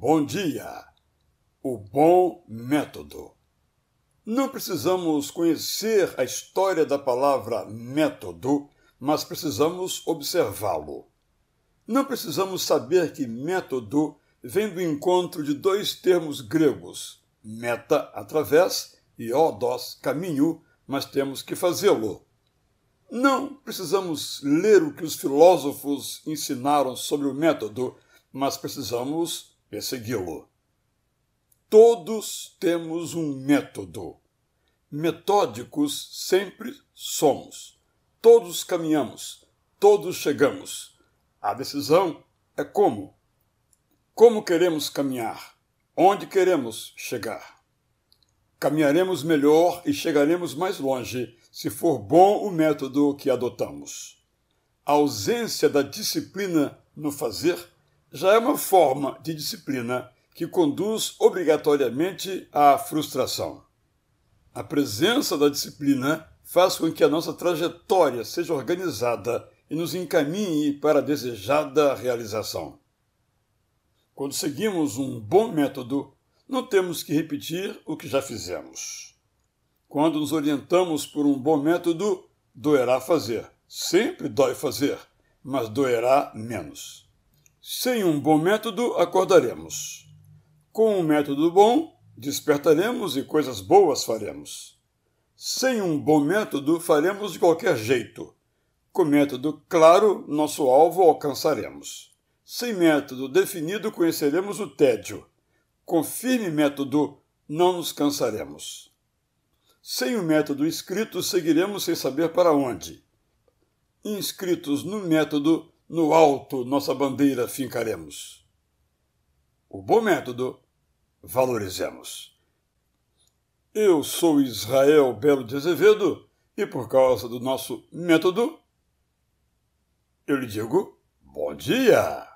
Bom dia! O bom método. Não precisamos conhecer a história da palavra método, mas precisamos observá-lo. Não precisamos saber que método vem do encontro de dois termos gregos, meta, através, e odos, caminho, mas temos que fazê-lo. Não precisamos ler o que os filósofos ensinaram sobre o método, mas precisamos persegui-lo. Todos temos um método. Metódicos sempre somos. Todos caminhamos, todos chegamos. A decisão é como. Como queremos caminhar? Onde queremos chegar? Caminharemos melhor e chegaremos mais longe se for bom o método que adotamos. A ausência da disciplina no fazer já é uma forma de disciplina que conduz obrigatoriamente à frustração. A presença da disciplina faz com que a nossa trajetória seja organizada e nos encaminhe para a desejada realização. Quando seguimos um bom método, não temos que repetir o que já fizemos. Quando nos orientamos por um bom método, doerá fazer. Sempre dói fazer, mas doerá menos. Sem um bom método, acordaremos. Com um método bom, despertaremos e coisas boas faremos. Sem um bom método, faremos de qualquer jeito. Com método claro, nosso alvo alcançaremos. Sem método definido, conheceremos o tédio. Com firme método, não nos cansaremos. Sem o método escrito, seguiremos sem saber para onde. Inscritos no método, no alto nossa bandeira fincaremos. O bom método, valorizemos. Eu sou Israel Belo de Azevedo e por causa do nosso método, eu lhe digo bom dia!